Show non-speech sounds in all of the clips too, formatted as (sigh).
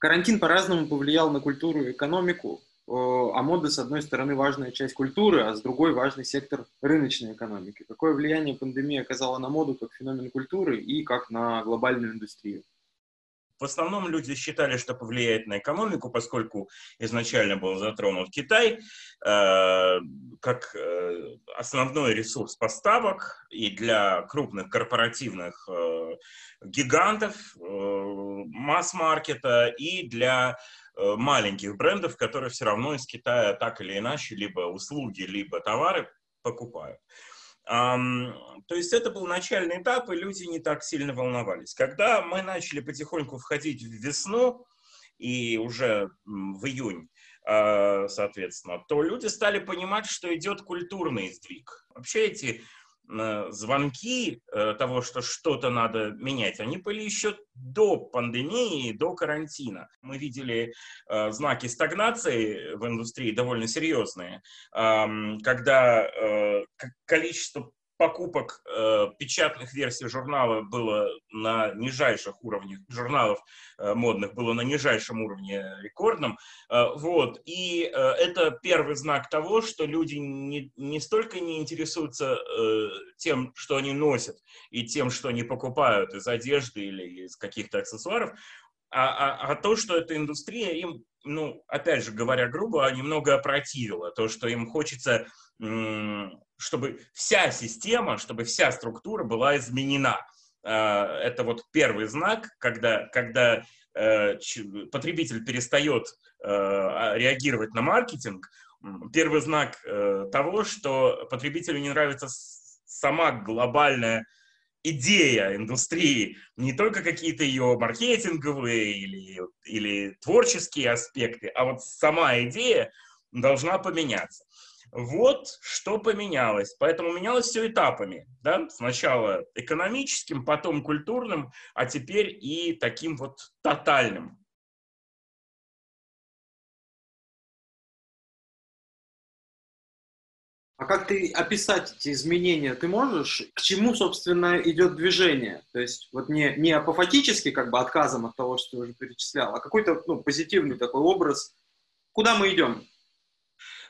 Карантин по-разному повлиял на культуру и экономику, а мода, с одной стороны, важная часть культуры, а с другой важный сектор рыночной экономики. Какое влияние пандемия оказала на моду как феномен культуры и как на глобальную индустрию? В основном люди считали, что повлияет на экономику, поскольку изначально был затронут Китай э, как э, основной ресурс поставок и для крупных корпоративных э, гигантов э, масс-маркета и для э, маленьких брендов, которые все равно из Китая так или иначе либо услуги, либо товары покупают. То есть это был начальный этап, и люди не так сильно волновались. Когда мы начали потихоньку входить в весну, и уже в июнь, а, соответственно, то люди стали понимать, что идет культурный сдвиг. Вообще эти звонки э, того, что что-то надо менять, они были еще до пандемии, до карантина. Мы видели э, знаки стагнации в индустрии довольно серьезные, когда количество покупок э, печатных версий журнала было на нижайших уровнях, журналов э, модных было на нижайшем уровне рекордном. Э, вот. И э, это первый знак того, что люди не, не столько не интересуются э, тем, что они носят, и тем, что они покупают из одежды или из каких-то аксессуаров, а, а, а то, что эта индустрия им, ну, опять же говоря грубо, немного опротивила. То, что им хочется чтобы вся система, чтобы вся структура была изменена. А, это вот первый знак, когда, когда э, потребитель перестает э, а, реагировать на маркетинг, первый знак э, того, что потребителю не нравится сама глобальная идея индустрии, не только какие-то ее маркетинговые или, или творческие аспекты, а вот сама идея должна поменяться. Вот что поменялось. Поэтому менялось все этапами. Да? Сначала экономическим, потом культурным, а теперь и таким вот тотальным. А как ты описать эти изменения? Ты можешь? К чему, собственно, идет движение? То есть вот не, не апофатически, как бы отказом от того, что ты уже перечислял, а какой-то ну, позитивный такой образ. Куда мы идем?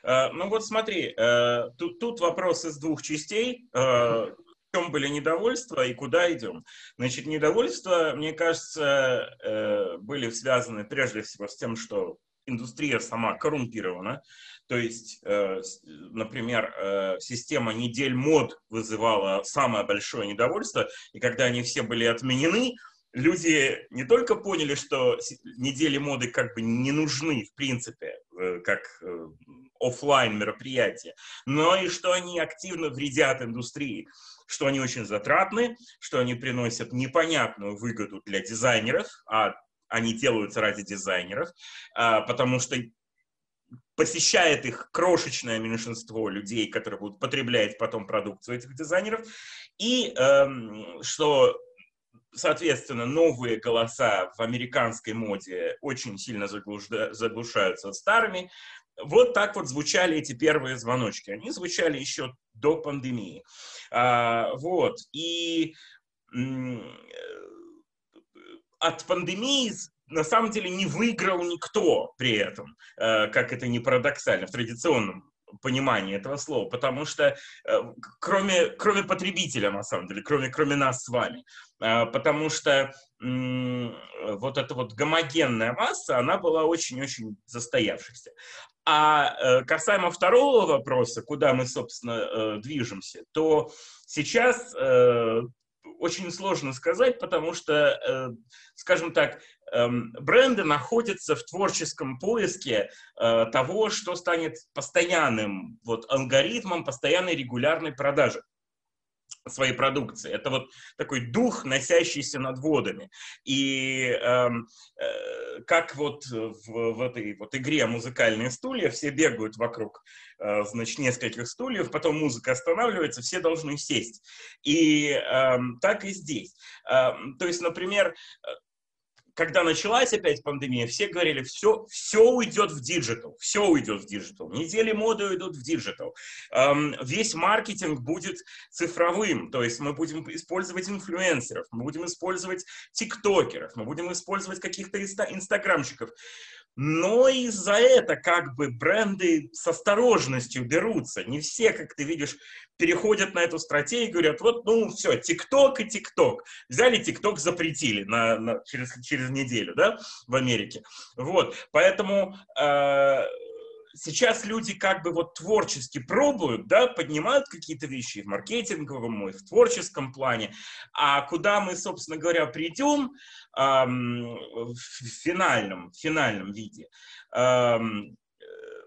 Э, ну вот смотри, э, тут, тут вопрос из двух частей. Э, в чем были недовольства и куда идем? Значит, недовольства, мне кажется, были связаны прежде всего с тем, что индустрия сама коррумпирована. То есть, например, система недель мод вызывала самое большое недовольство, и когда они все были отменены, люди не только поняли, что недели моды как бы не нужны в принципе, как офлайн мероприятия, но и что они активно вредят индустрии, что они очень затратны, что они приносят непонятную выгоду для дизайнеров, а они делаются ради дизайнеров, а, потому что посещает их крошечное меньшинство людей, которые будут потреблять потом продукцию этих дизайнеров, и эм, что соответственно, новые голоса в американской моде очень сильно заглушаются старыми, вот так вот звучали эти первые звоночки. Они звучали еще до пандемии. А, вот. И от пандемии на самом деле не выиграл никто при этом, э, как это не парадоксально, в традиционном понимании этого слова, потому что э, кроме, кроме потребителя, на самом деле, кроме, кроме нас с вами, э, потому что вот эта вот гомогенная масса, она была очень-очень застоявшейся. А э, касаемо второго вопроса, куда мы, собственно, движемся, то сейчас очень сложно сказать, потому что, скажем так, Эм, бренды находятся в творческом поиске э, того, что станет постоянным вот, алгоритмом постоянной регулярной продажи своей продукции. Это вот такой дух, носящийся над водами. И э, э, как вот в, в этой вот игре «Музыкальные стулья» все бегают вокруг, э, значит, нескольких стульев, потом музыка останавливается, все должны сесть. И э, так и здесь. Э, то есть, например, когда началась опять пандемия, все говорили, все, все уйдет в digital, все уйдет в digital. Недели моды уйдут в digital. Эм, весь маркетинг будет цифровым, то есть мы будем использовать инфлюенсеров, мы будем использовать тиктокеров, мы будем использовать каких-то инстаграмщиков. Но из-за это как бы бренды с осторожностью берутся. Не все, как ты видишь, переходят на эту стратегию и говорят, вот, ну, все, ТикТок и ТикТок. Взяли ТикТок, запретили на, на, через, через неделю, да, в Америке. Вот, поэтому э, сейчас люди как бы вот творчески пробуют, да, поднимают какие-то вещи в маркетинговом, и в творческом плане, а куда мы, собственно говоря, придем эм, в финальном, в финальном виде, эм,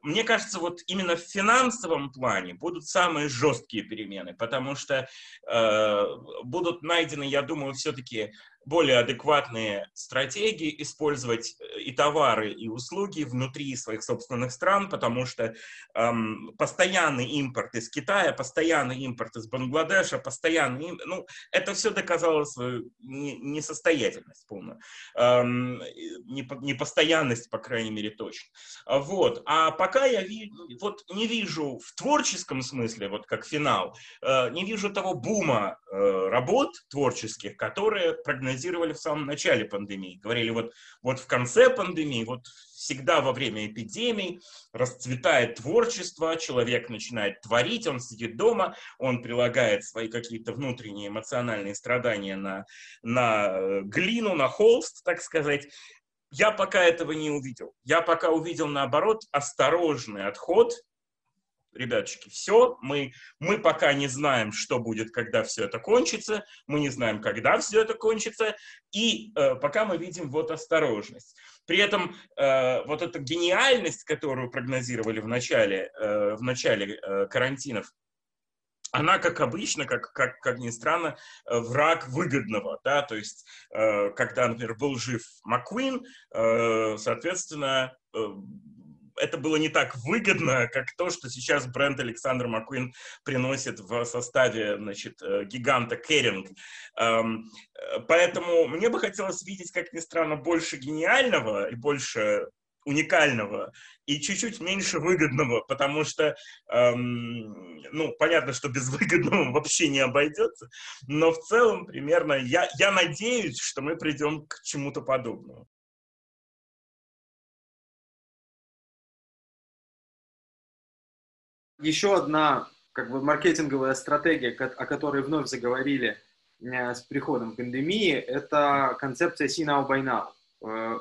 мне кажется, вот именно в финансовом плане будут самые жесткие перемены, потому что э, будут найдены, я думаю, все-таки более адекватные стратегии использовать э, и товары, и услуги внутри своих собственных стран, потому что эм, постоянный импорт из Китая, постоянный импорт из Бангладеша, постоянный, ну, это все доказало свою несостоятельность полную, эм, непостоянность, по крайней мере, точно. Вот. А пока я ви, вот не вижу в творческом смысле, вот как финал, э, не вижу того бума э, работ творческих, которые прогнозируют прогнозировали в самом начале пандемии. Говорили, вот, вот в конце пандемии, вот всегда во время эпидемий расцветает творчество, человек начинает творить, он сидит дома, он прилагает свои какие-то внутренние эмоциональные страдания на, на э, глину, на холст, так сказать. Я пока этого не увидел. Я пока увидел, наоборот, осторожный отход ребяточки, все, мы, мы пока не знаем, что будет, когда все это кончится, мы не знаем, когда все это кончится, и э, пока мы видим вот осторожность. При этом э, вот эта гениальность, которую прогнозировали в начале, э, в начале э, карантинов, она, как обычно, как, как, как ни странно, э, враг выгодного, да, то есть, э, когда, например, был жив Маккуин, э, соответственно, э, это было не так выгодно, как то, что сейчас бренд Александр Маккуин приносит в составе значит, э, гиганта Керинг. Эм, э, поэтому мне бы хотелось видеть, как ни странно, больше гениального и больше уникального и чуть-чуть меньше выгодного, потому что, эм, ну, понятно, что без (laughs) выгодного вообще не обойдется, но в целом примерно я, я надеюсь, что мы придем к чему-то подобному. Еще одна как бы маркетинговая стратегия, о которой вновь заговорили э, с приходом пандемии, это концепция see now by now.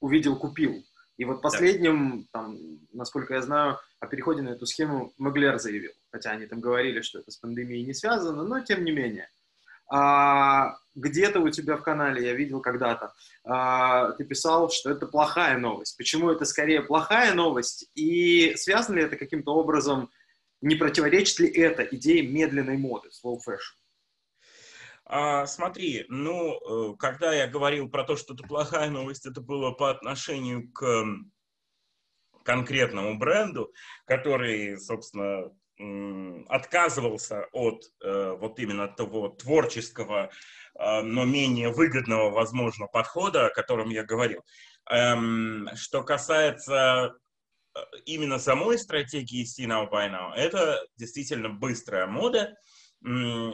Увидел, купил. И вот последним, там, насколько я знаю, о переходе на эту схему Маглер заявил. Хотя они там говорили, что это с пандемией не связано, но тем не менее. А, где-то у тебя в канале, я видел когда-то, а, ты писал, что это плохая новость. Почему это скорее плохая новость? И связано ли это каким-то образом не противоречит ли это идее медленной моды, slow fashion? А, смотри, ну, э, когда я говорил про то, что это плохая новость, это было по отношению к конкретному бренду, который, собственно, отказывался от э, вот именно того творческого, э, но менее выгодного, возможно, подхода, о котором я говорил. Эм, что касается именно самой стратегии See Now Buy Now, это действительно быстрая мода. Э,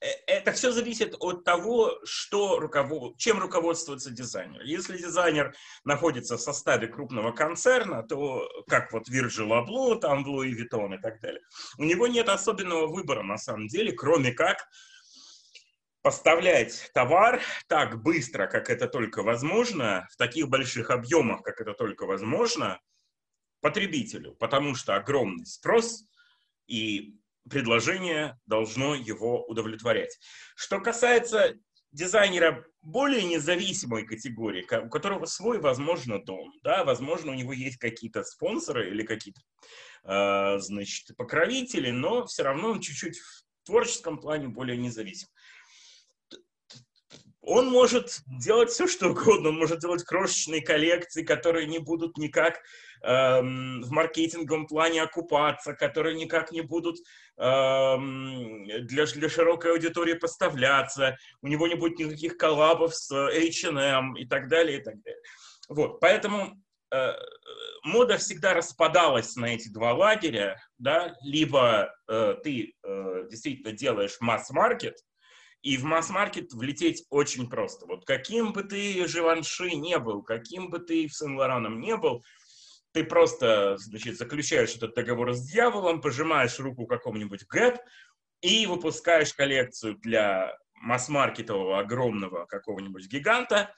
э, это все зависит от того, что руковод... чем руководствуется дизайнер. Если дизайнер находится в составе крупного концерна, то как вот Virgil Abloh, там Louis Vuitton и так далее, у него нет особенного выбора на самом деле, кроме как поставлять товар так быстро, как это только возможно, в таких больших объемах, как это только возможно, потребителю, потому что огромный спрос и предложение должно его удовлетворять. Что касается дизайнера более независимой категории, у которого свой, возможно, дом, да, возможно, у него есть какие-то спонсоры или какие-то, э, значит, покровители, но все равно он чуть-чуть в творческом плане более независим он может делать все, что угодно. Он может делать крошечные коллекции, которые не будут никак эм, в маркетинговом плане окупаться, которые никак не будут эм, для, для широкой аудитории поставляться. У него не будет никаких коллабов с H&M и так далее, и так далее. Вот, поэтому э, мода всегда распадалась на эти два лагеря, да, либо э, ты э, действительно делаешь масс-маркет, и в масс-маркет влететь очень просто. Вот каким бы ты Живанши не был, каким бы ты в Сен-Лораном не был, ты просто, значит, заключаешь этот договор с дьяволом, пожимаешь руку какому-нибудь ГЭП и выпускаешь коллекцию для масс-маркетового огромного какого-нибудь гиганта,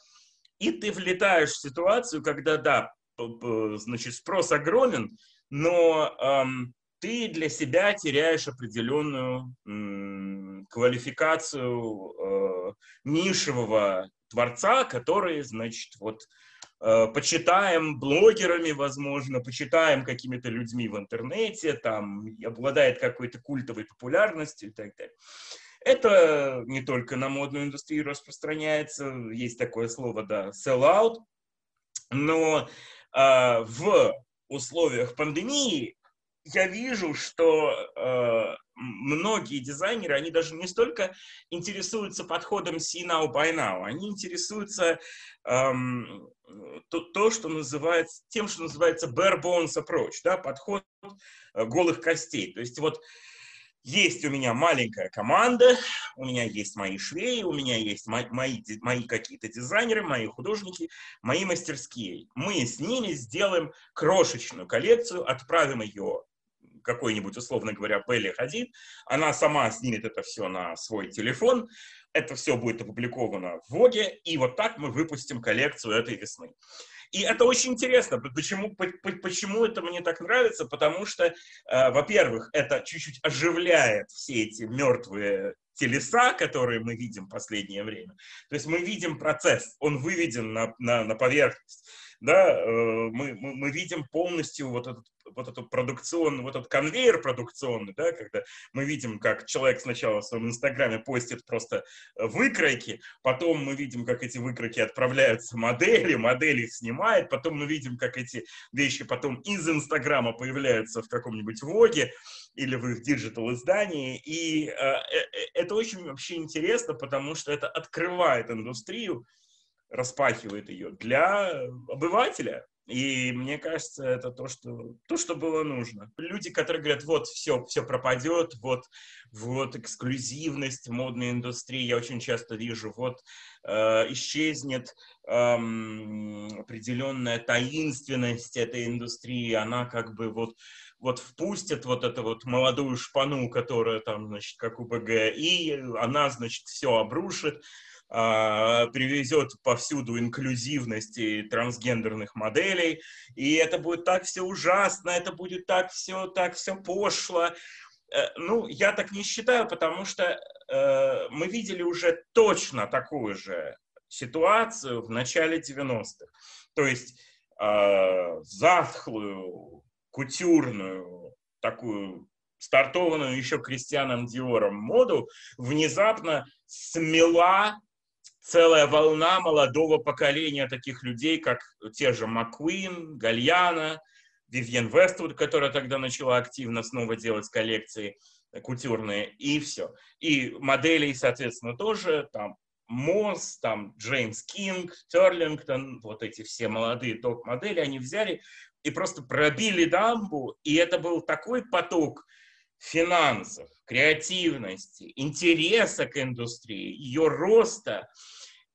и ты влетаешь в ситуацию, когда, да, значит, спрос огромен, но эм, ты для себя теряешь определенную квалификацию э, нишевого творца, который, значит, вот э, почитаем блогерами, возможно, почитаем какими-то людьми в интернете, там, обладает какой-то культовой популярностью и так далее. Это не только на модную индустрию распространяется, есть такое слово, да, sell out, но э, в условиях пандемии я вижу, что э, многие дизайнеры, они даже не столько интересуются подходом see now, buy now, они интересуются эм, то, то, что называется, тем, что называется bare bones approach, да, подход э, голых костей. То есть вот есть у меня маленькая команда, у меня есть мои швеи, у меня есть мои, мои, мои какие-то дизайнеры, мои художники, мои мастерские. Мы с ними сделаем крошечную коллекцию, отправим ее какой-нибудь, условно говоря, Белли Хадид, она сама снимет это все на свой телефон, это все будет опубликовано в Воге, и вот так мы выпустим коллекцию этой весны. И это очень интересно. Почему, почему это мне так нравится? Потому что, э, во-первых, это чуть-чуть оживляет все эти мертвые телеса, которые мы видим в последнее время. То есть мы видим процесс, он выведен на, на, на поверхность да, э, мы, мы, мы видим полностью вот этот вот эту продукционный, вот этот конвейер продукционный, да, когда мы видим, как человек сначала в своем инстаграме постит просто э, выкройки, потом мы видим, как эти выкройки отправляются модели, модель их снимает, потом мы видим, как эти вещи потом из инстаграма появляются в каком-нибудь влоге или в их digital издании, и э, э, это очень вообще интересно, потому что это открывает индустрию, распахивает ее для обывателя. И мне кажется, это то, что, то, что было нужно. Люди, которые говорят, вот, все, все пропадет, вот, вот эксклюзивность модной индустрии, я очень часто вижу, вот, э, исчезнет э, определенная таинственность этой индустрии, она как бы вот, вот впустит вот эту вот молодую шпану, которая там, значит, как у БГ, и она, значит, все обрушит. А, привезет повсюду инклюзивности трансгендерных моделей, и это будет так все ужасно, это будет так все, так все пошло. Э, ну, я так не считаю, потому что э, мы видели уже точно такую же ситуацию в начале 90-х. То есть э, затхлую, кутюрную, такую стартованную еще Кристианом Диором моду внезапно смела целая волна молодого поколения таких людей, как те же Маккуин, Гальяна, Вивьен Вествуд, которая тогда начала активно снова делать коллекции кутюрные, и все. И моделей, соответственно, тоже, там, Мосс, там, Джеймс Кинг, Терлингтон, вот эти все молодые топ-модели, они взяли и просто пробили дамбу, и это был такой поток финансов, креативности, интереса к индустрии, ее роста,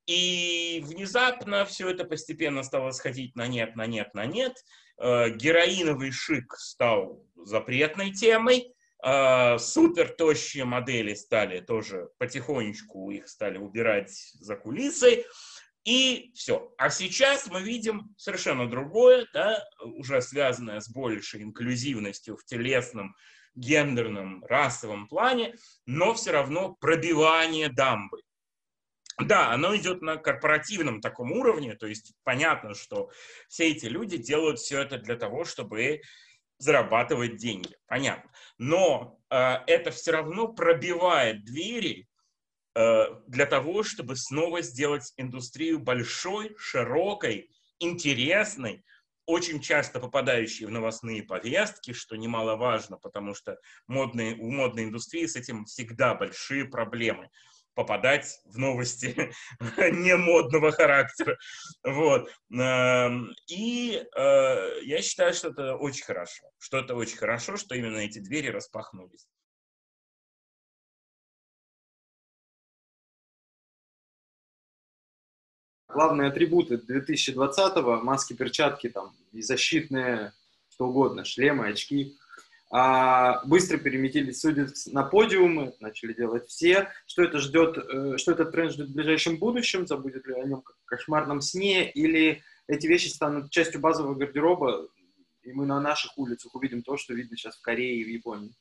и внезапно все это постепенно стало сходить на нет, на нет, на нет. Э, героиновый шик стал запретной темой. Э, супер тощие модели стали тоже потихонечку, их стали убирать за кулисы. И все. А сейчас мы видим совершенно другое, да, уже связанное с большей инклюзивностью в телесном, гендерном, расовом плане, но все равно пробивание дамбы. Да, оно идет на корпоративном таком уровне, то есть понятно, что все эти люди делают все это для того, чтобы зарабатывать деньги, понятно. Но э, это все равно пробивает двери э, для того, чтобы снова сделать индустрию большой, широкой, интересной, очень часто попадающей в новостные повестки, что немаловажно, потому что модные, у модной индустрии с этим всегда большие проблемы попадать в новости (laughs) не модного характера. Вот. Эм, и э, я считаю, что это очень хорошо. Что это очень хорошо, что именно эти двери распахнулись. Главные атрибуты 2020-го, маски, перчатки, там, и защитные, что угодно, шлемы, очки, а, быстро переместились судьи на подиумы, начали делать все. Что это ждет, э, что этот тренд ждет в ближайшем будущем, забудет ли о нем как в кошмарном сне, или эти вещи станут частью базового гардероба, и мы на наших улицах увидим то, что видно сейчас в Корее и в Японии?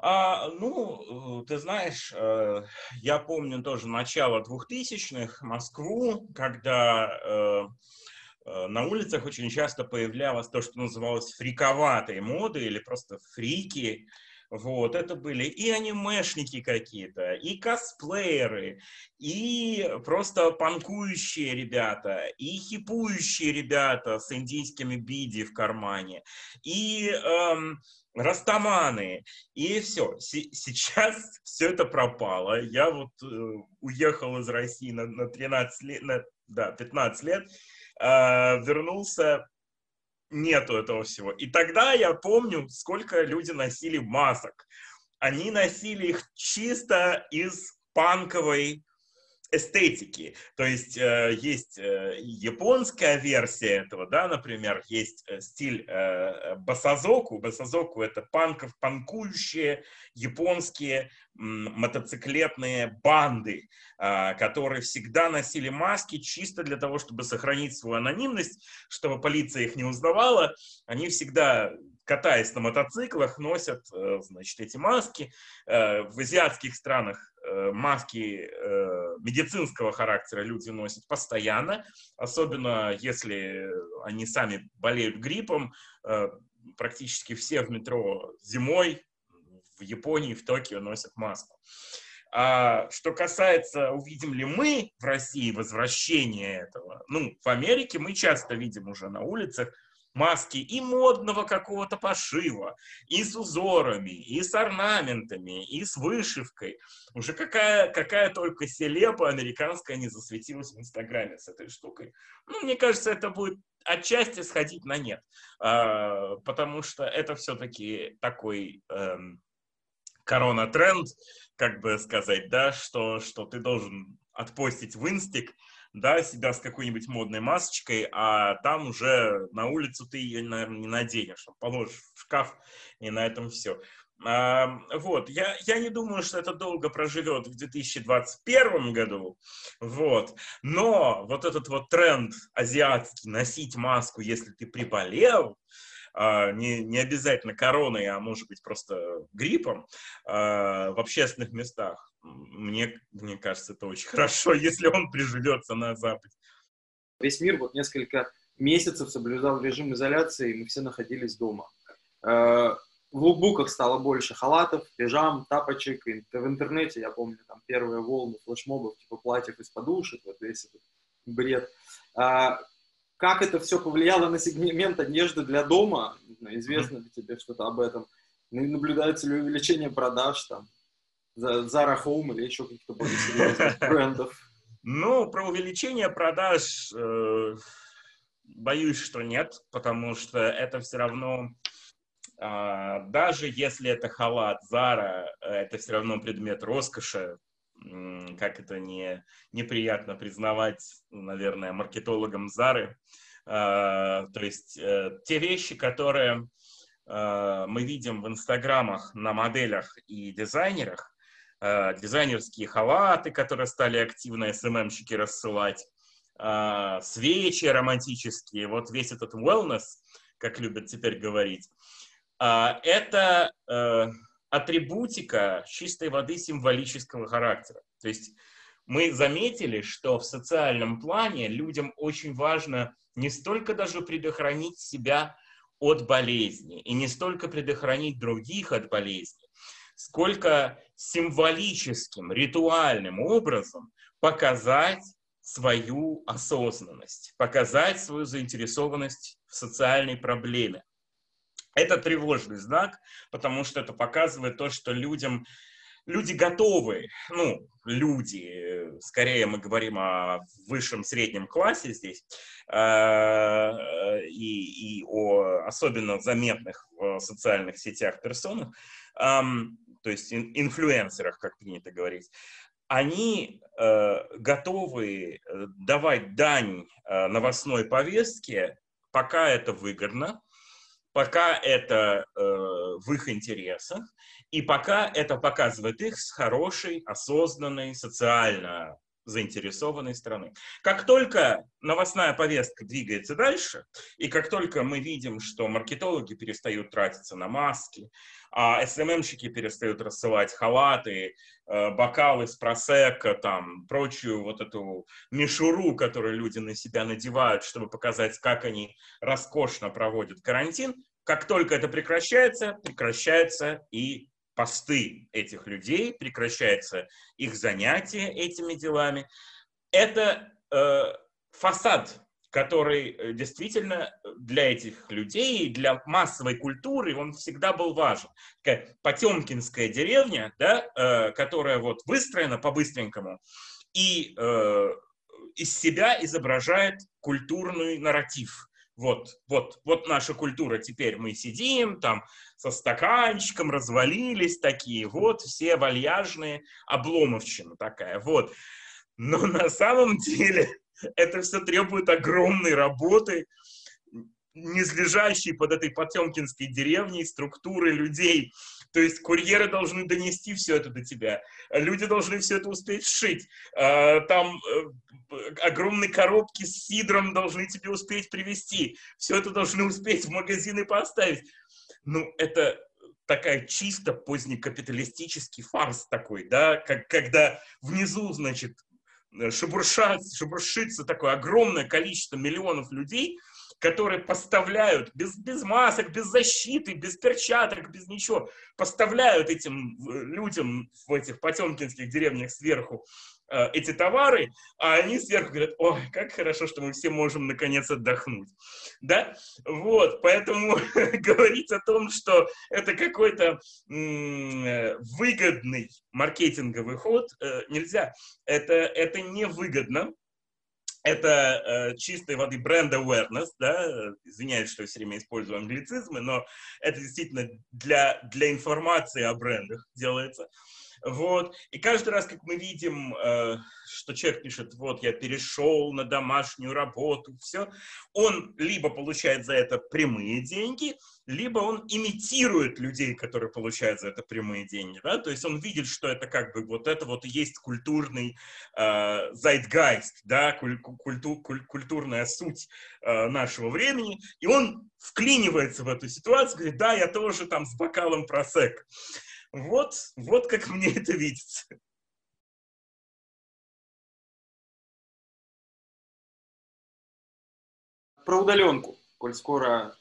А, ну, ты знаешь, э, я помню тоже начало 2000-х, Москву, когда э, Э, на улицах очень часто появлялось то, что называлось фриковатой модой или просто фрики. Вот, это были и анимешники какие-то, и косплееры, и просто панкующие ребята, и хипующие ребята с индийскими биди в кармане, и эм, растаманы, и все. С- сейчас (laughs) все это пропало. Я вот э, уехал из России на, на 13 лет, на, да, 15 лет, э, вернулся, нету этого всего. И тогда я помню, сколько люди носили масок. Они носили их чисто из панковой эстетики. То есть э, есть э, японская версия этого, да, например, есть э, стиль басазоку. Басазоку это панков, панкующие японские мотоциклетные банды, которые всегда носили маски чисто для того, чтобы сохранить свою анонимность, чтобы полиция их не узнавала. Они всегда катаясь на мотоциклах, носят, э, значит, эти маски. Э, в азиатских странах Э, маски медицинского характера люди носят постоянно, особенно если они сами болеют гриппом. Практически все в метро зимой в Японии, в Токио носят маску. А что касается, увидим ли мы в России возвращение этого, ну, в Америке мы часто видим уже на улицах маски и модного какого-то пошива, и с узорами, и с орнаментами, и с вышивкой. Уже какая, какая только селепа американская не засветилась в Инстаграме с этой штукой. Ну, мне кажется, это будет отчасти сходить на нет, а, потому что это все-таки такой эм, корона-тренд, как бы сказать, да, что, что ты должен отпостить в инстик, да, себя с какой-нибудь модной масочкой, а там уже на улицу ты ее, наверное, не наденешь, а положишь в шкаф, и на этом все. А, вот, я, я не думаю, что это долго проживет в 2021 году, вот, но вот этот вот тренд азиатский, носить маску, если ты приболел, а, не, не обязательно короной, а может быть просто гриппом а, в общественных местах, мне, мне кажется, это очень (laughs) хорошо, если он приживется на Западе. Весь мир вот несколько месяцев соблюдал режим изоляции, и мы все находились дома. Э, в лукбуках стало больше халатов, пижам, тапочек. И в интернете, я помню, там первые волны флешмобов, типа платьев из подушек, вот весь этот бред. А, как это все повлияло на сегмент одежды для дома? Известно ли тебе что-то об этом? Наблюдается ли увеличение продаж там? Zara Home или еще каких-то более серьезных (laughs) брендов? Ну, про увеличение продаж э, боюсь, что нет, потому что это все равно, э, даже если это халат Zara, это все равно предмет роскоши, как это не, неприятно признавать, наверное, маркетологам Зары. Э, то есть э, те вещи, которые э, мы видим в инстаграмах на моделях и дизайнерах, дизайнерские халаты, которые стали активно СММщики рассылать, э, свечи романтические, вот весь этот wellness, как любят теперь говорить, э, это атрибутика чистой воды символического характера. То есть мы заметили, что в социальном плане людям очень важно не столько даже предохранить себя от болезни и не столько предохранить других от болезни, сколько символическим, ритуальным образом показать свою осознанность, показать свою заинтересованность в социальной проблеме. Это тревожный знак, потому что это показывает то, что людям люди готовы, ну, люди, скорее мы говорим о высшем среднем классе здесь, э, и, и о особенно заметных в социальных сетях персонах, то есть инфлюенсерах, как принято говорить, они э, готовы э, давать дань новостной повестке, пока это выгодно, пока это э, в их интересах, и пока это показывает их с хорошей, осознанной, социально заинтересованной страны. Как только новостная повестка двигается дальше, и как только мы видим, что маркетологи перестают тратиться на маски, а СММщики перестают рассылать халаты, э, бокалы с просека, там, прочую вот эту мишуру, которую люди на себя надевают, чтобы показать, как они роскошно проводят карантин, как только это прекращается, прекращается и посты этих людей, прекращается их занятие этими делами. Это э, фасад, который э, действительно для этих людей, для массовой культуры, он всегда был важен. Такая потемкинская деревня, да, э, которая вот выстроена по-быстренькому и э, из себя изображает культурный нарратив вот, вот, вот наша культура, теперь мы сидим там со стаканчиком, развалились такие, вот все вальяжные, обломовщина такая, вот. Но (laughs) на самом деле это все требует огромной работы, низлежащей под этой потемкинской деревней структуры людей. То есть курьеры должны донести все это до тебя. Люди должны все это успеть сшить. А, там э, огромные коробки с сидром должны тебе успеть привезти. Все это должны успеть в магазины поставить. Ну, это такая чисто позднекапиталистический фарс такой, да, как, когда внизу, значит, шебуршат, шебуршится такое огромное количество миллионов людей, которые поставляют без, без масок, без защиты, без перчаток, без ничего, поставляют этим э, людям в этих потемкинских деревнях сверху э, эти товары, а они сверху говорят, ой, как хорошо, что мы все можем наконец отдохнуть. Да? Вот, поэтому (laughs) говорить о том, что это какой-то э, выгодный маркетинговый ход нельзя. Это, это невыгодно, это э, чистой воды бренд awareness, да, извиняюсь, что я все время использую англицизмы, но это действительно для, для информации о брендах делается. Вот. И каждый раз, как мы видим, э, что человек пишет, вот я перешел на домашнюю работу, все, он либо получает за это прямые деньги, либо он имитирует людей, которые получают за это прямые деньги. Да? То есть он видит, что это как бы вот это вот и есть культурный э, zeitgeist, да? Куль, культу, куль, культурная суть э, нашего времени, и он вклинивается в эту ситуацию, говорит, да, я тоже там с бокалом просек. Вот, вот как мне (laughs) это видится. Про удаленку, коль скоро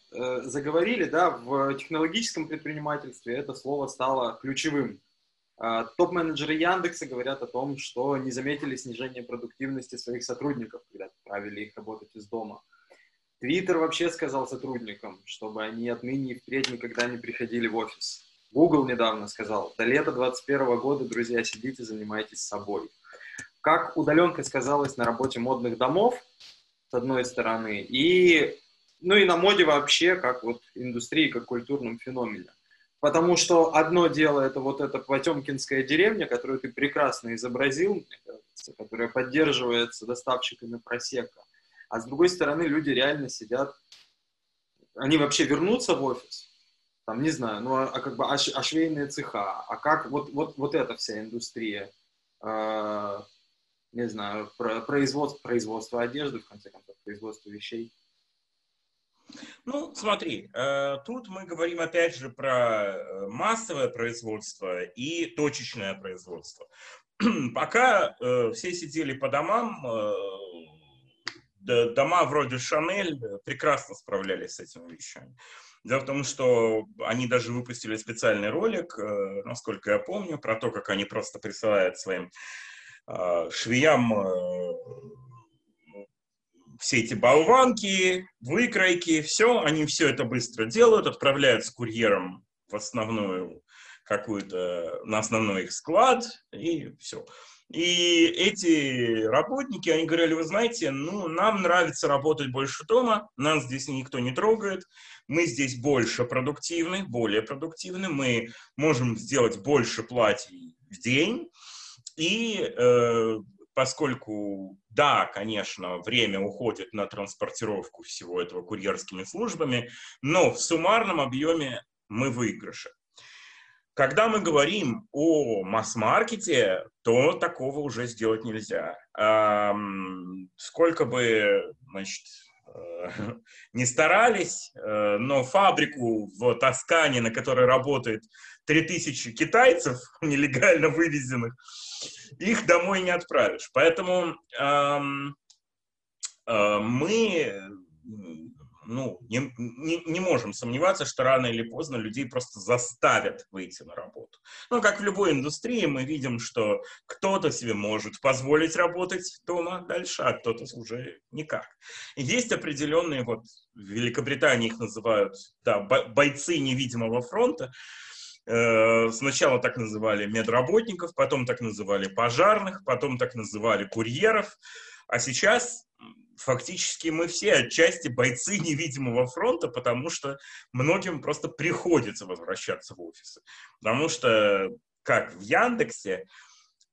заговорили, да, в технологическом предпринимательстве это слово стало ключевым. Э, топ-менеджеры Яндекса говорят о том, что не заметили снижения продуктивности своих сотрудников, когда отправили их работать из дома. Твиттер вообще сказал сотрудникам, чтобы они отныне и впредь никогда не приходили в офис. Google недавно сказал, до лета 2021 года, друзья, сидите, занимайтесь собой. Как удаленка сказалась на работе модных домов, с одной стороны, и, ну и на моде вообще, как вот индустрии, как культурном феномене. Потому что одно дело это вот эта Потемкинская деревня, которую ты прекрасно изобразил, кажется, которая поддерживается доставщиками просека. А с другой стороны, люди реально сидят, они вообще вернутся в офис, там, не знаю, ну, а, а как бы, а, а швейные цеха, а как вот, вот, вот эта вся индустрия, э, не знаю, про, производство, производство одежды, в конце концов, производство вещей. Ну, смотри, э, тут мы говорим опять же про э, массовое производство и точечное производство. (clears throat) Пока э, все сидели по домам, дома вроде Шанель прекрасно справлялись с этими вещами. Дело в том, что они даже выпустили специальный ролик, насколько я помню, про то, как они просто присылают своим швеям все эти болванки, выкройки, все, они все это быстро делают, отправляют с курьером в основную какую-то, на основной их склад, и все. И эти работники, они говорили, вы знаете, ну, нам нравится работать больше дома, нас здесь никто не трогает, мы здесь больше продуктивны, более продуктивны, мы можем сделать больше платьев в день, и э, поскольку, да, конечно, время уходит на транспортировку всего этого курьерскими службами, но в суммарном объеме мы выигрыши. Когда мы говорим о масс-маркете, то такого уже сделать нельзя. Сколько бы, значит, не старались, э, но фабрику в Тоскане, на которой работает 3000 китайцев, (laughs) нелегально вывезенных, их домой не отправишь. Поэтому э, мы ну, не, не, не можем сомневаться, что рано или поздно людей просто заставят выйти на работу. Ну, как в любой индустрии, мы видим, что кто-то себе может позволить работать дома дальше, а кто-то уже никак. Есть определенные, вот в Великобритании их называют да, бойцы невидимого фронта, э, Сначала так называли медработников, потом так называли пожарных, потом так называли курьеров, а сейчас фактически мы все отчасти бойцы невидимого фронта, потому что многим просто приходится возвращаться в офисы. Потому что, как в Яндексе,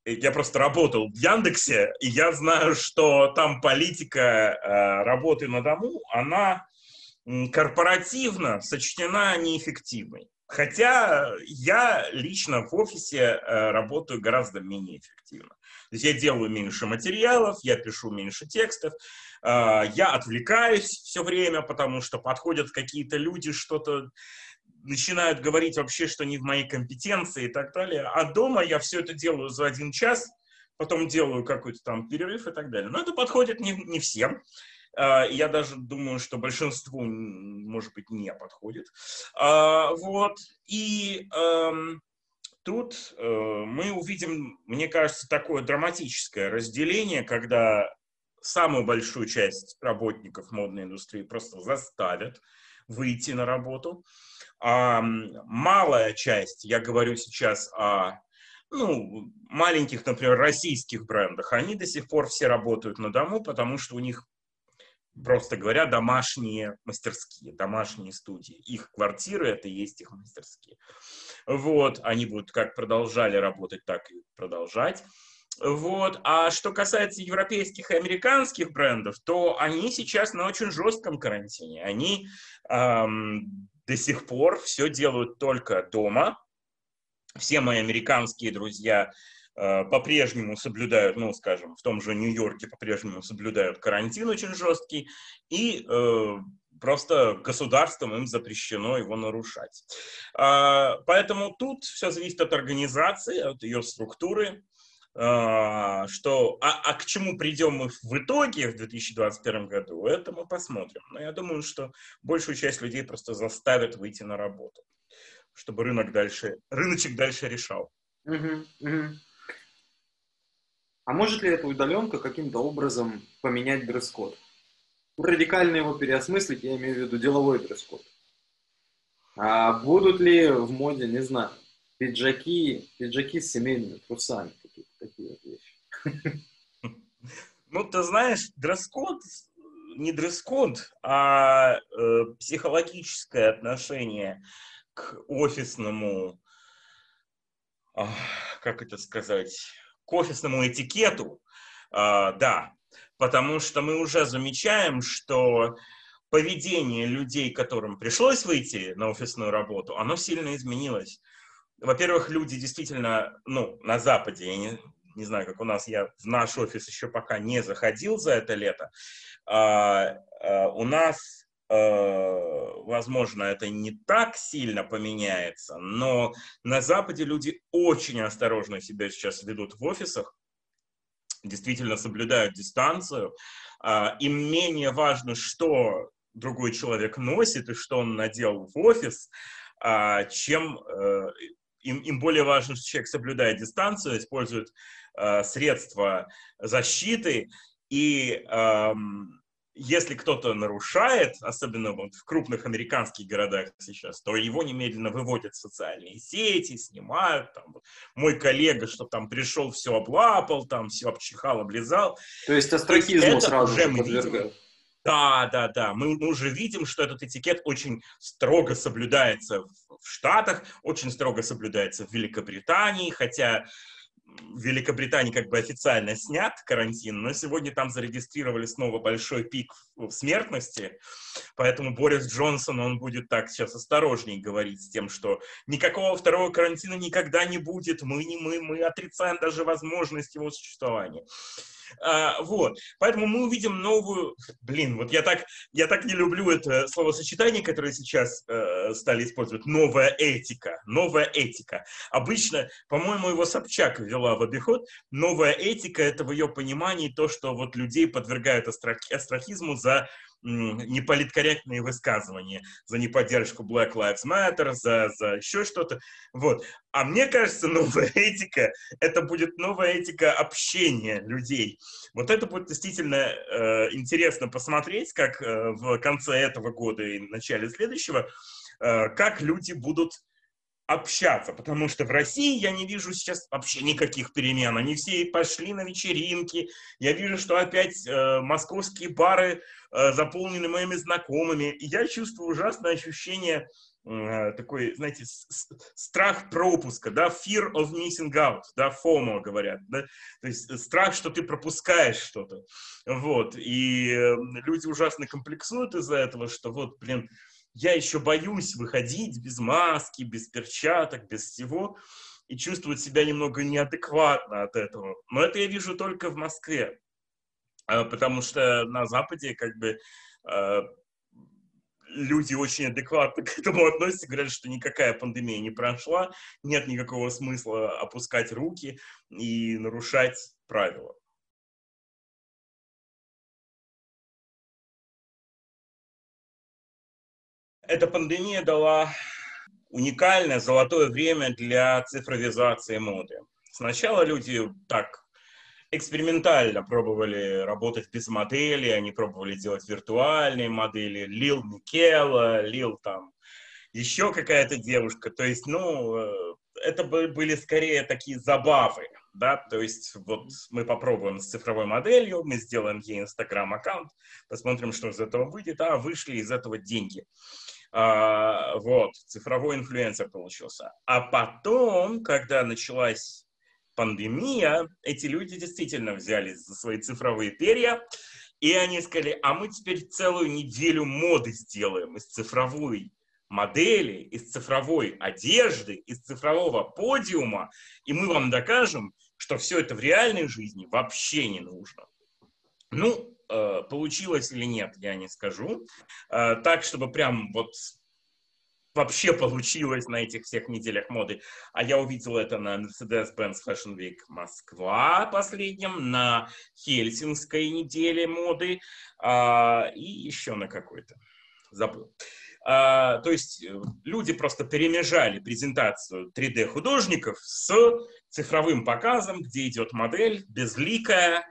я просто работал в Яндексе, и я знаю, что там политика э, работы на дому, она корпоративно сочтена неэффективной. Хотя я лично в офисе э, работаю гораздо менее эффективно. То есть я делаю меньше материалов, я пишу меньше текстов, а, я отвлекаюсь все время, потому что подходят какие-то люди, что-то начинают говорить вообще, что не в моей компетенции и так далее. А дома я все это делаю за один час, потом делаю какой-то там перерыв и так далее. Но это подходит не, не всем. А, я даже думаю, что большинству, может быть, не подходит. А, вот. И эм, тут э, мы увидим, мне кажется, такое драматическое разделение, когда самую большую часть работников модной индустрии просто заставят выйти на работу. А малая часть, я говорю сейчас о ну, маленьких, например, российских брендах, они до сих пор все работают на дому, потому что у них, просто говоря, домашние мастерские, домашние студии. Их квартиры — это и есть их мастерские. Вот, они будут как продолжали работать, так и продолжать. Вот. А что касается европейских и американских брендов, то они сейчас на очень жестком карантине. Они эм, до сих пор все делают только дома. Все мои американские друзья по-прежнему соблюдают, ну, скажем, в том же Нью-Йорке по-прежнему соблюдают карантин очень жесткий. И э, просто государством им запрещено его нарушать. А, поэтому тут все зависит от организации, от ее структуры. А, что, а, а к чему придем мы в итоге в 2021 году, это мы посмотрим. Но я думаю, что большую часть людей просто заставят выйти на работу, чтобы рынок дальше, рыночек дальше решал. Угу, угу. А может ли эта удаленка каким-то образом поменять дресс-код? Радикально его переосмыслить, я имею в виду деловой дресс-код. А будут ли в моде, не знаю, пиджаки, пиджаки с семейными трусами? такие вот вещи. Ну, ты знаешь, дресс-код, не дресс-код, а э, психологическое отношение к офисному, э, как это сказать, к офисному этикету, э, да, потому что мы уже замечаем, что поведение людей, которым пришлось выйти на офисную работу, оно сильно изменилось. Во-первых, люди действительно, ну, на Западе, я не, не знаю, как у нас, я в наш офис еще пока не заходил за это лето, а, а, у нас, а, возможно, это не так сильно поменяется, но на Западе люди очень осторожно себя сейчас ведут в офисах, действительно соблюдают дистанцию, а, им менее важно, что другой человек носит и что он надел в офис, а, чем э, им, им более важно, что человек соблюдает дистанцию, использует э, средства защиты, и э, если кто-то нарушает, особенно вот в крупных американских городах сейчас, то его немедленно выводят в социальные сети, снимают. Там, вот, мой коллега, что там пришел, все облапал, там все обчихал, облизал. То есть астракизму сразу уже мы видим. Да, да, да. Мы, мы уже видим, что этот этикет очень строго соблюдается в, в Штатах, очень строго соблюдается в Великобритании, хотя в Великобритании как бы официально снят карантин, но сегодня там зарегистрировали снова большой пик в смертности, поэтому Борис Джонсон, он будет так сейчас осторожнее говорить с тем, что никакого второго карантина никогда не будет, мы, не, мы, мы отрицаем даже возможность его существования. А, вот. Поэтому мы увидим новую... Блин, вот я так, я так не люблю это словосочетание, которое сейчас э, стали использовать. Новая этика. Новая этика. Обычно, по-моему, его Собчак ввела в обиход. Новая этика — это в ее понимании то, что вот людей подвергают астрахизму за неполиткорректные высказывания, за неподдержку Black Lives Matter, за, за еще что-то. Вот. А мне кажется, (laughs) новая этика — это будет новая этика общения людей. Вот это будет действительно э, интересно посмотреть, как э, в конце этого года и начале следующего, э, как люди будут общаться, потому что в России я не вижу сейчас вообще никаких перемен. Они все пошли на вечеринки. Я вижу, что опять э, московские бары э, заполнены моими знакомыми. И я чувствую ужасное ощущение э, такой, знаете, страх пропуска, да, fear of missing out, да, FOMO говорят, да, то есть страх, что ты пропускаешь что-то, вот, и э, люди ужасно комплексуют из-за этого, что вот, блин, я еще боюсь выходить без маски, без перчаток, без всего, и чувствовать себя немного неадекватно от этого. Но это я вижу только в Москве, а, потому что на Западе как бы а, люди очень адекватно (laughs) к этому относятся, говорят, что никакая пандемия не прошла, нет никакого смысла опускать руки и нарушать правила. Эта пандемия дала уникальное золотое время для цифровизации моды. Сначала люди так экспериментально пробовали работать без модели, они пробовали делать виртуальные модели, Лил Микела, Лил там еще какая-то девушка. То есть, ну, э, это были скорее такие забавы, да, то есть вот мы попробуем с цифровой моделью, мы сделаем ей инстаграм-аккаунт, посмотрим, что из этого выйдет, а вышли из этого деньги. А, вот, цифровой инфлюенсер получился. А потом, когда началась пандемия, эти люди действительно взялись за свои цифровые перья, и они сказали, а мы теперь целую неделю моды сделаем из цифровой модели, из цифровой одежды, из цифрового подиума, и мы вам докажем, что все это в реальной жизни вообще не нужно. Ну, получилось или нет, я не скажу. Э, так, чтобы прям вот вообще получилось на этих всех неделях моды. А я увидел это на Mercedes-Benz Fashion Week Москва последнем, на Хельсинской неделе моды а, и еще на какой-то. Забыл. А, то есть э, люди просто перемежали презентацию 3D-художников с цифровым показом, где идет модель безликая,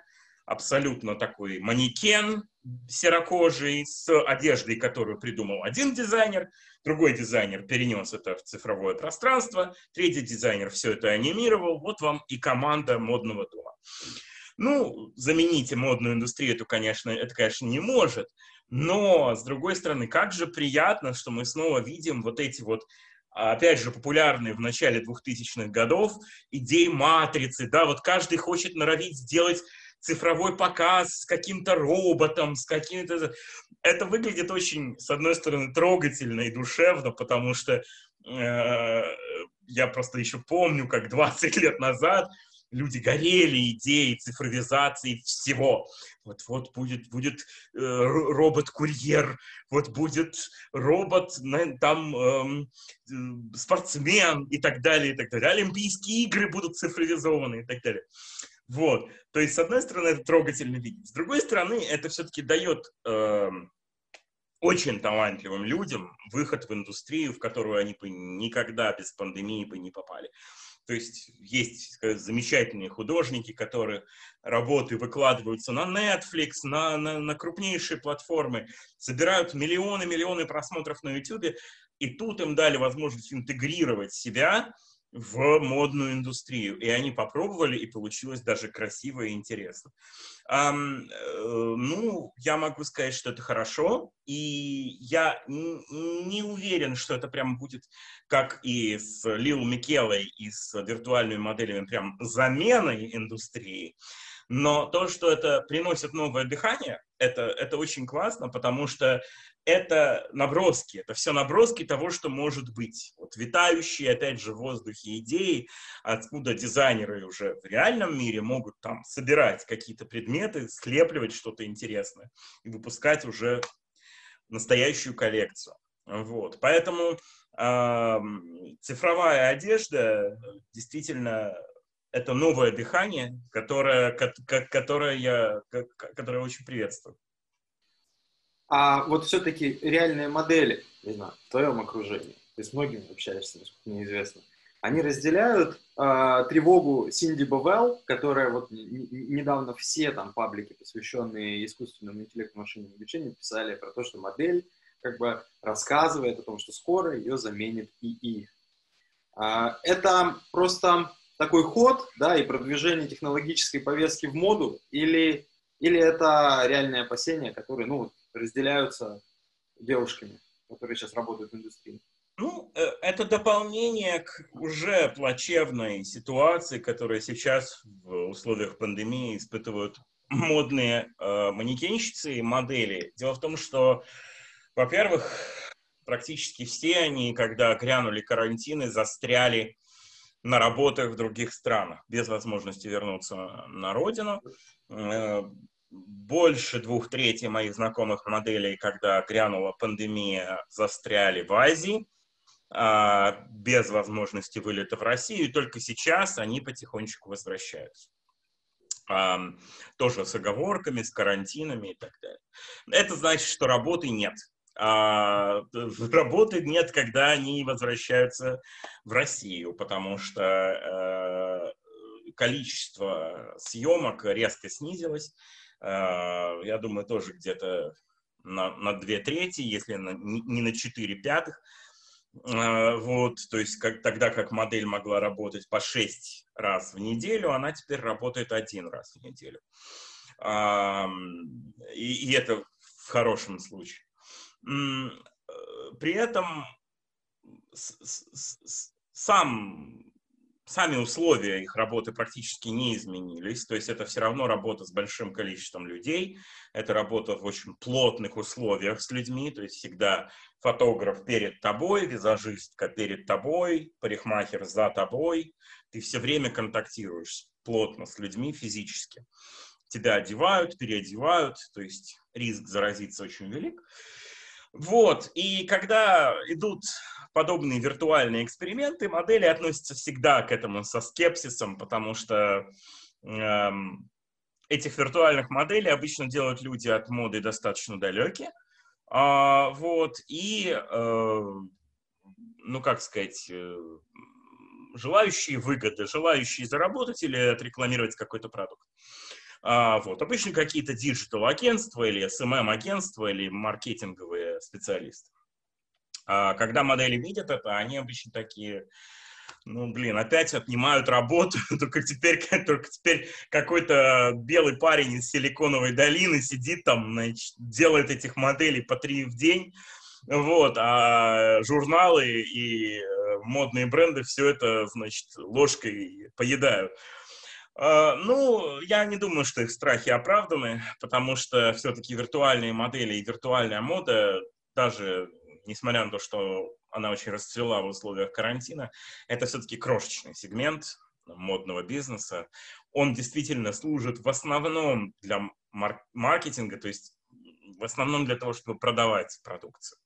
абсолютно такой манекен серокожий с одеждой, которую придумал один дизайнер, другой дизайнер перенес это в цифровое пространство, третий дизайнер все это анимировал, вот вам и команда модного дома. Ну, замените модную индустрию, это, конечно, это, конечно, не может, но, с другой стороны, как же приятно, что мы снова видим вот эти вот опять же, популярные в начале 2000-х годов идеи матрицы, да, вот каждый хочет норовить сделать цифровой показ с каким-то роботом, с каким-то... Это выглядит очень, с одной стороны, трогательно и душевно, потому что э, я просто еще помню, как 20 (laughs) лет назад люди горели идеей цифровизации всего. Вот, вот будет, будет э, робот-курьер, вот будет робот, там эм, э, спортсмен и так далее, и так далее. Олимпийские игры будут цифровизованы и так далее. Вот. То есть, с одной стороны, это трогательно видеть. С другой стороны, это все-таки дает э, очень талантливым людям выход в индустрию, в которую они бы никогда без пандемии бы не попали. То есть есть сказать, замечательные художники, которые работы выкладываются на Netflix, на, на, на крупнейшие платформы, собирают миллионы-миллионы просмотров на YouTube, и тут им дали возможность интегрировать себя в модную индустрию. И они попробовали, и получилось даже красиво и интересно. Um, ну, я могу сказать, что это хорошо, и я не уверен, что это прям будет, как и с Лил Микелой и с виртуальными моделями, прям заменой индустрии. Но то, что это приносит новое дыхание, это, это очень классно, потому что это наброски, это все наброски того, что может быть. Вот витающие, опять же, в воздухе идеи, откуда дизайнеры уже в реальном мире могут там собирать какие-то предметы, слепливать что-то интересное и выпускать уже настоящую коллекцию. Вот. Поэтому э, цифровая одежда действительно это новое дыхание, которое, которое я, которое очень приветствую. А вот все-таки реальные модели, не знаю, в твоем окружении, ты с многими общаешься, насколько мне известно, они разделяют э, тревогу Синди Бовелл, которая вот недавно все там паблики, посвященные искусственному интеллекту машинному обучению, писали про то, что модель как бы рассказывает о том, что скоро ее заменит ИИ. Э, это просто такой ход, да, и продвижение технологической повестки в моду, или, или это реальные опасения, которые, ну, разделяются девушками, которые сейчас работают в индустрии? Ну, э, это дополнение к уже плачевной ситуации, которая сейчас в условиях пандемии испытывают модные э, манекенщицы и модели. Дело в том, что, во-первых, практически все они, когда грянули карантины, застряли на работах в других странах, без возможности вернуться на родину. Э, больше двух третей моих знакомых моделей, когда грянула пандемия, застряли в Азии, а, без возможности вылета в Россию, и только сейчас они потихонечку возвращаются. Тоже с оговорками, с карантинами и так далее. Это значит, что работы нет. А, работы нет, когда они возвращаются в Россию, потому что э, количество съемок резко снизилось, Э, я думаю, тоже где-то на, на две трети, если на, не на четыре пятых. Э, вот, то есть как, тогда как модель могла работать по шесть раз в неделю, она теперь работает один раз в неделю. И, и это в хорошем случае. Э, при этом сам сами условия их работы практически не изменились, то есть это все равно работа с большим количеством людей, это работа в очень плотных условиях с людьми, то есть всегда фотограф перед тобой, визажистка перед тобой, парикмахер за тобой, ты все время контактируешь плотно с людьми физически. Тебя одевают, переодевают, то есть риск заразиться очень велик. Вот, и когда идут подобные виртуальные эксперименты, модели относятся всегда к этому со скепсисом, потому что эм, этих виртуальных моделей обычно делают люди от моды достаточно далекие. А, вот, и, э, ну, как сказать, э, желающие выгоды, желающие заработать или отрекламировать какой-то продукт. А, вот. Обычно какие-то digital-агентства или SMM-агентства или маркетинговые специалисты. А когда модели видят это, они обычно такие, ну, блин, опять отнимают работу, (laughs) только теперь, (laughs) только теперь какой-то белый парень из Силиконовой долины сидит там, значит, делает этих моделей по три в день, вот, а журналы и э, модные бренды все это, значит, ложкой поедают. Uh, ну, я не думаю, что их страхи оправданы, потому что все-таки виртуальные модели и виртуальная мода, даже несмотря на то, что она очень расцвела в условиях карантина, это все-таки крошечный сегмент модного бизнеса. Он действительно служит в основном для мар- маркетинга, то есть в основном для того, чтобы продавать продукцию.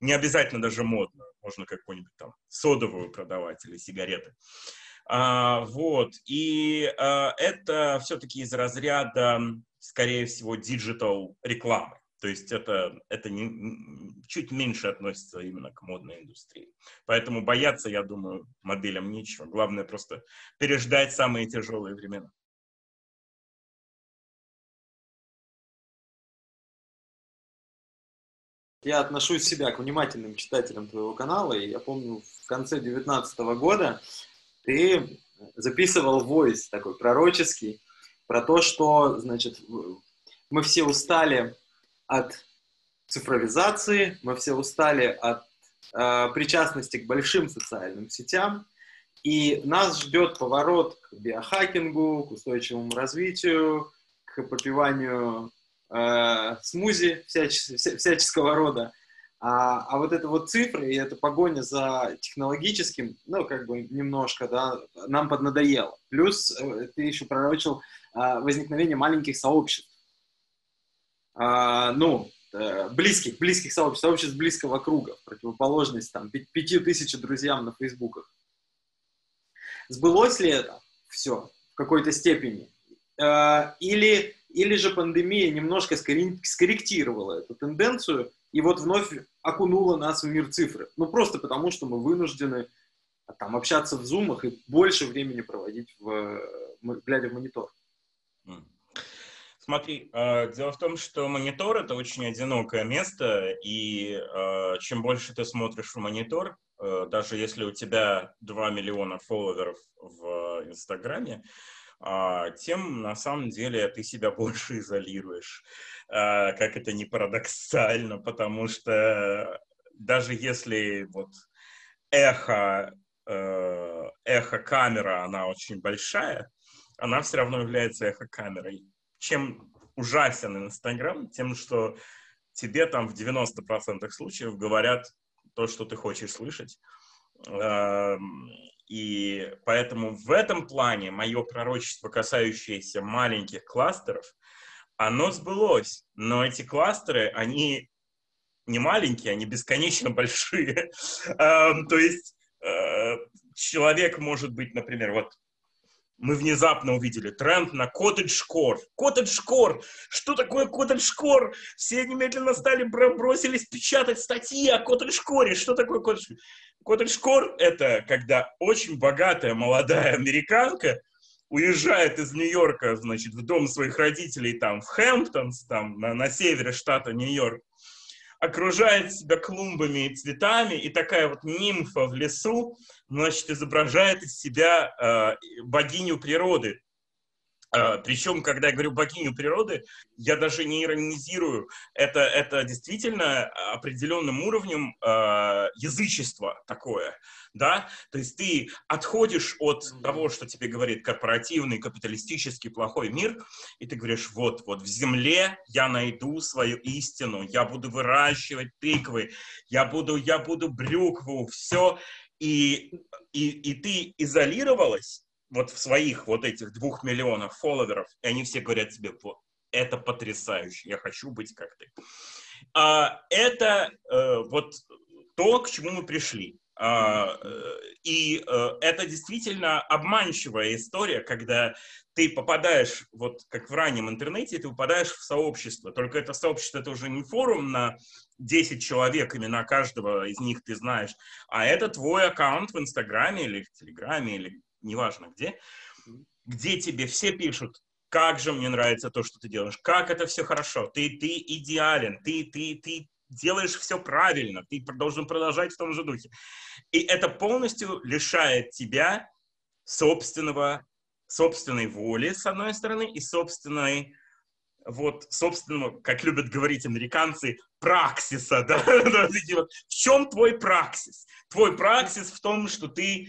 Не обязательно даже модную, можно какую-нибудь там содовую продавать или сигареты. А, вот, и а, это все-таки из разряда, скорее всего, digital рекламы. То есть это, это не, чуть меньше относится именно к модной индустрии. Поэтому бояться, я думаю, моделям нечего. Главное просто переждать самые тяжелые времена. Я отношусь себя к внимательным читателям твоего канала, и я помню, в конце 2019 года ты записывал войс такой пророческий про то, что, значит, мы все устали от цифровизации, мы все устали от э, причастности к большим социальным сетям, и нас ждет поворот к биохакингу, к устойчивому развитию, к попиванию э, смузи всячес, всяческого рода. А, а вот это вот цифры и эта погоня за технологическим, ну, как бы немножко, да, нам поднадоело. Плюс э, ты еще пророчил э, возникновение маленьких сообществ а, ну, э, близких, близких сообществ, сообществ близкого круга, противоположность там пяти тысяч друзьям на фейсбуках. Сбылось ли это все в какой-то степени? А, или, или же пандемия немножко скорректировала эту тенденцию и вот вновь окунула нас в мир цифры? Ну, просто потому, что мы вынуждены там общаться в зумах и больше времени проводить, в, глядя в монитор. Смотри, э, дело в том, что монитор это очень одинокое место, и э, чем больше ты смотришь в монитор, э, даже если у тебя 2 миллиона фолловеров в Инстаграме, тем на самом деле ты себя больше изолируешь. Как это не парадоксально, потому что даже если вот эхо, эхо камера, она очень большая, она все равно является эхо камерой чем ужасен Инстаграм, тем, что тебе там в 90% случаев говорят то, что ты хочешь слышать. И поэтому в этом плане мое пророчество, касающееся маленьких кластеров, оно сбылось. Но эти кластеры, они не маленькие, они бесконечно (laughs) большие. Эм, то есть э, человек может быть, например, вот мы внезапно увидели тренд на коттедж-кор. Коттедж-кор! Что такое коттедж-кор? Все немедленно стали, бросились печатать статьи о коттедж-коре. Что такое коттедж-кор? Коттедж-кор – это когда очень богатая молодая американка уезжает из Нью-Йорка, значит, в дом своих родителей там в Хэмптонс, там на, на севере штата Нью-Йорк, окружает себя клумбами и цветами, и такая вот нимфа в лесу, значит, изображает из себя э, богиню природы. Э, причем, когда я говорю богиню природы, я даже не иронизирую. Это, это действительно определенным уровнем э, язычества такое да, то есть ты отходишь от того, что тебе говорит корпоративный, капиталистический, плохой мир, и ты говоришь, вот, вот в земле я найду свою истину, я буду выращивать тыквы, я буду, я буду брюкву, все, и, и, и ты изолировалась вот в своих вот этих двух миллионах фолловеров, и они все говорят тебе, это потрясающе, я хочу быть как ты. А, это э, вот то, к чему мы пришли. А, э, и э, это действительно обманчивая история, когда ты попадаешь, вот как в раннем интернете, ты попадаешь в сообщество. Только это сообщество, это уже не форум на 10 человек, имена каждого из них ты знаешь, а это твой аккаунт в Инстаграме или в Телеграме, или неважно где, где тебе все пишут, как же мне нравится то, что ты делаешь, как это все хорошо, ты, ты идеален, ты, ты, ты делаешь все правильно, ты должен продолжать в том же духе. И это полностью лишает тебя собственного, собственной воли, с одной стороны, и собственной вот, собственного, как любят говорить американцы, праксиса, (laughs) да? (laughs) в чем твой праксис? Твой праксис в том, что ты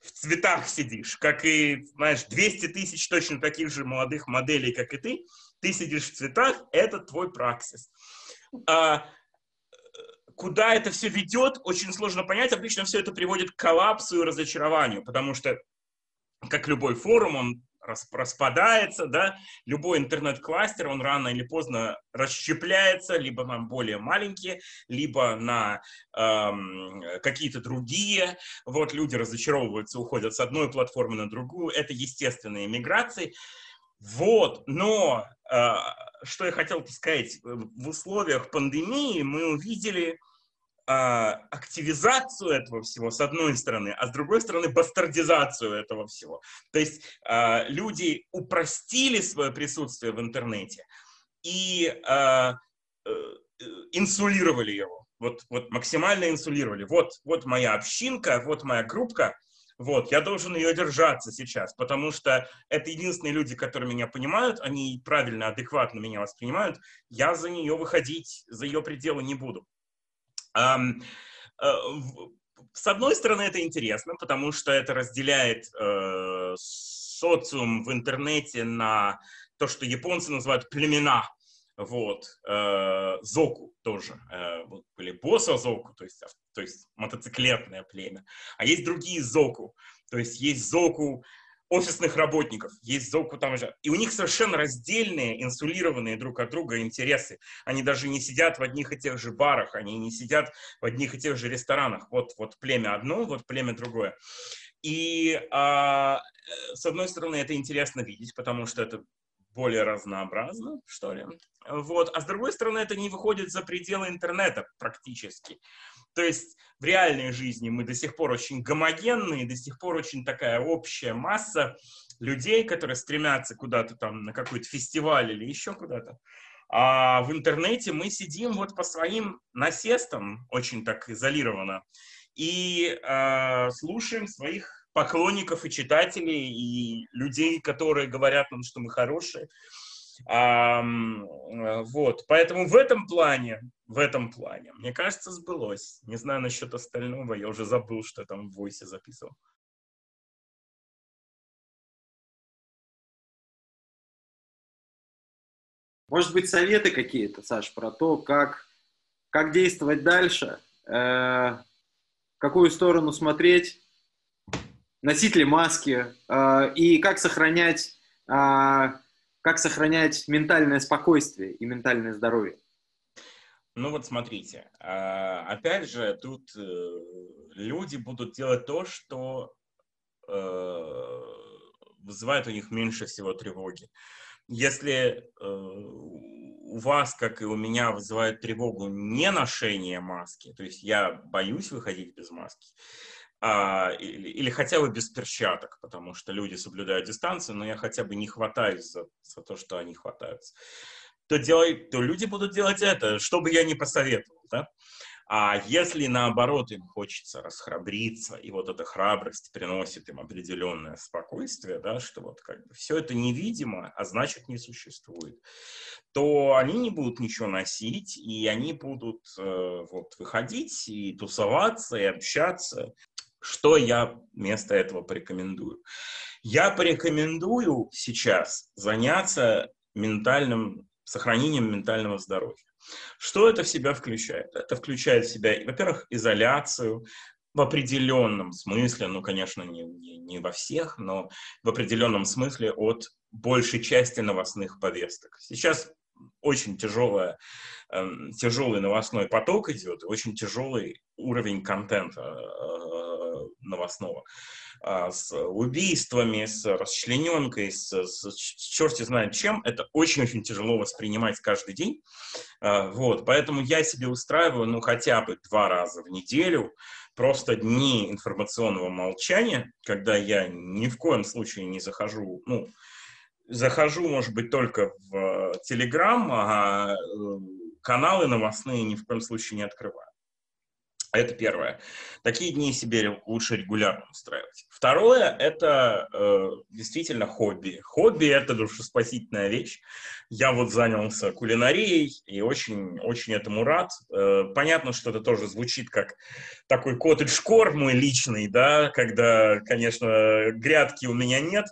в цветах сидишь, как и, знаешь, 200 тысяч точно таких же молодых моделей, как и ты, ты сидишь в цветах, это твой праксис. А, куда это все ведет, очень сложно понять. Обычно все это приводит к коллапсу и разочарованию, потому что, как любой форум, он распадается, да, любой интернет-кластер, он рано или поздно расщепляется, либо на более маленькие, либо на эм, какие-то другие. Вот люди разочаровываются, уходят с одной платформы на другую. Это естественные миграции. Вот, но э, что я хотел сказать, в условиях пандемии мы увидели а, активизацию этого всего, с одной стороны, а с другой стороны, бастардизацию этого всего. То есть а, люди упростили свое присутствие в интернете и а, э, инсулировали его. Вот, вот максимально инсулировали. Вот, вот моя общинка, вот моя группка, вот, я должен ее держаться сейчас, потому что это единственные люди, которые меня понимают, они правильно, адекватно меня воспринимают. Я за нее выходить, за ее пределы не буду. Э, с одной стороны, это интересно, потому что это разделяет э, социум в интернете на то, что японцы называют племена. Вот, э, зоку тоже, э, вот были босса зоку, то есть, то есть мотоциклетное племя, а есть другие зоку, то есть есть зоку офисных работников, есть зоку там же. И у них совершенно раздельные, инсулированные друг от друга интересы. Они даже не сидят в одних и тех же барах, они не сидят в одних и тех же ресторанах. Вот, вот племя одно, вот племя другое. И а, с одной стороны, это интересно видеть, потому что это более разнообразно, что ли. Вот. А с другой стороны, это не выходит за пределы интернета практически. То есть в реальной жизни мы до сих пор очень гомогенные, до сих пор очень такая общая масса людей, которые стремятся куда-то там на какой-то фестиваль или еще куда-то. А в интернете мы сидим вот по своим насестам, очень так изолированно, и э, слушаем своих поклонников и читателей, и людей, которые говорят нам, что мы хорошие. А, вот, поэтому в этом плане, в этом плане, мне кажется, сбылось. Не знаю насчет остального, я уже забыл, что я там в войсе записывал. Может быть, советы какие-то, Саш, про то, как, как действовать дальше, э, какую сторону смотреть, носить ли маски э, и как сохранять э, как сохранять ментальное спокойствие и ментальное здоровье? Ну вот смотрите, а, опять же, тут э, люди будут делать то, что э, вызывает у них меньше всего тревоги. Если э, у вас, как и у меня, вызывает тревогу не ношение маски, то есть я боюсь выходить без маски, а, или, или хотя бы без перчаток, потому что люди соблюдают дистанцию, но я хотя бы не хватаюсь за, за то, что они хватаются, то, делай, то люди будут делать это, что бы я ни посоветовал. Да? А если наоборот им хочется расхрабриться, и вот эта храбрость приносит им определенное спокойствие, да, что вот как бы все это невидимо, а значит не существует, то они не будут ничего носить, и они будут э, вот выходить и тусоваться, и общаться, что я вместо этого порекомендую? Я порекомендую сейчас заняться ментальным, сохранением ментального здоровья. Что это в себя включает? Это включает в себя, во-первых, изоляцию, в определенном смысле, ну, конечно, не, не, не во всех, но в определенном смысле от большей части новостных повесток. Сейчас очень тяжелая, э, тяжелый новостной поток идет, очень тяжелый уровень контента э, новостного, а, с убийствами, с расчлененкой, с, с, с черти знает чем, это очень-очень тяжело воспринимать каждый день. А, вот, поэтому я себе устраиваю, ну, хотя бы два раза в неделю, просто дни информационного молчания, когда я ни в коем случае не захожу, ну, захожу, может быть, только в Телеграм, а э, каналы новостные ни в коем случае не открываю. Это первое. Такие дни себе лучше регулярно устраивать. Второе – это э, действительно хобби. Хобби – это душеспасительная вещь. Я вот занялся кулинарией и очень, очень этому рад. Э, понятно, что это тоже звучит как такой коттедж-кор мой личный, да, когда, конечно, грядки у меня нет,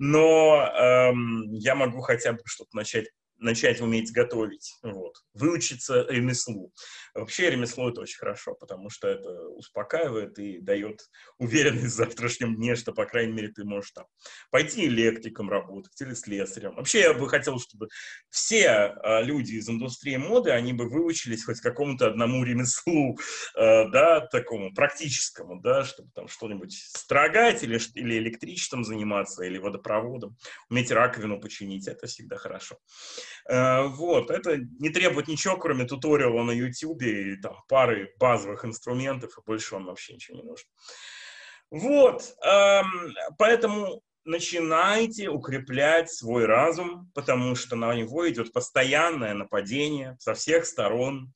но э, я могу хотя бы что-то начать начать уметь готовить, вот, выучиться ремеслу. Вообще ремесло это очень хорошо, потому что это успокаивает и дает уверенность в завтрашнем дне, что, по крайней мере, ты можешь там пойти электриком работать или слесарем. Вообще я бы хотел, чтобы все а, люди из индустрии моды, они бы выучились хоть какому-то одному ремеслу, а, да, такому практическому, да, чтобы там что-нибудь строгать или, или электричеством заниматься, или водопроводом, уметь раковину починить, это всегда хорошо. Э, вот, это не требует ничего, кроме туториала на YouTube и там пары базовых инструментов, и больше вам вообще ничего не нужно. Вот, эм, поэтому начинайте укреплять свой разум, потому что на него идет постоянное нападение со всех сторон,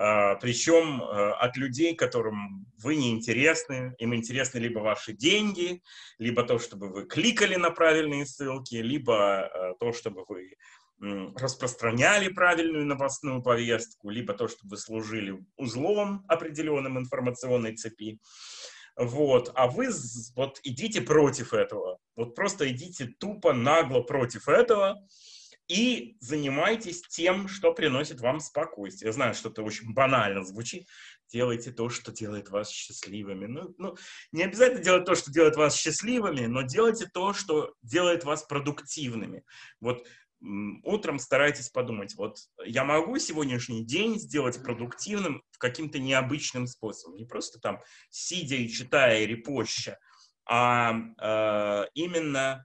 а, причем э, от людей, которым вы не интересны, им интересны либо ваши деньги, либо то, чтобы вы кликали на правильные ссылки, либо э, то, чтобы вы распространяли правильную новостную повестку, либо то, чтобы вы служили узлом определенным информационной цепи. Вот, а вы вот идите против этого. Вот просто идите тупо, нагло против этого и занимайтесь тем, что приносит вам спокойствие. Я знаю, что это очень банально звучит. Делайте то, что делает вас счастливыми. Ну, ну, не обязательно делать то, что делает вас счастливыми, но делайте то, что делает вас продуктивными. Вот утром старайтесь подумать, вот я могу сегодняшний день сделать продуктивным каким-то необычным способом. Не просто там сидя и читая и репоща, а э, именно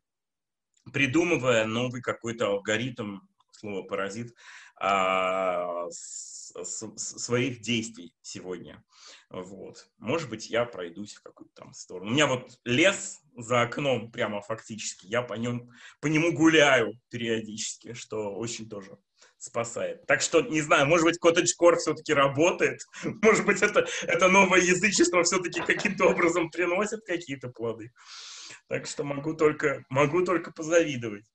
придумывая новый какой-то алгоритм, слово паразит, с, с, своих действий сегодня. Вот. Может быть, я пройдусь в какую-то там сторону. У меня вот лес за окном прямо фактически. Я по, нем, по нему гуляю периодически, что очень тоже спасает. Так что, не знаю, может быть, коттедж-кор все-таки работает. (laughs) Может быть, это, это новое язычество все-таки каким-то образом приносит какие-то плоды. Так что могу только, могу только позавидовать.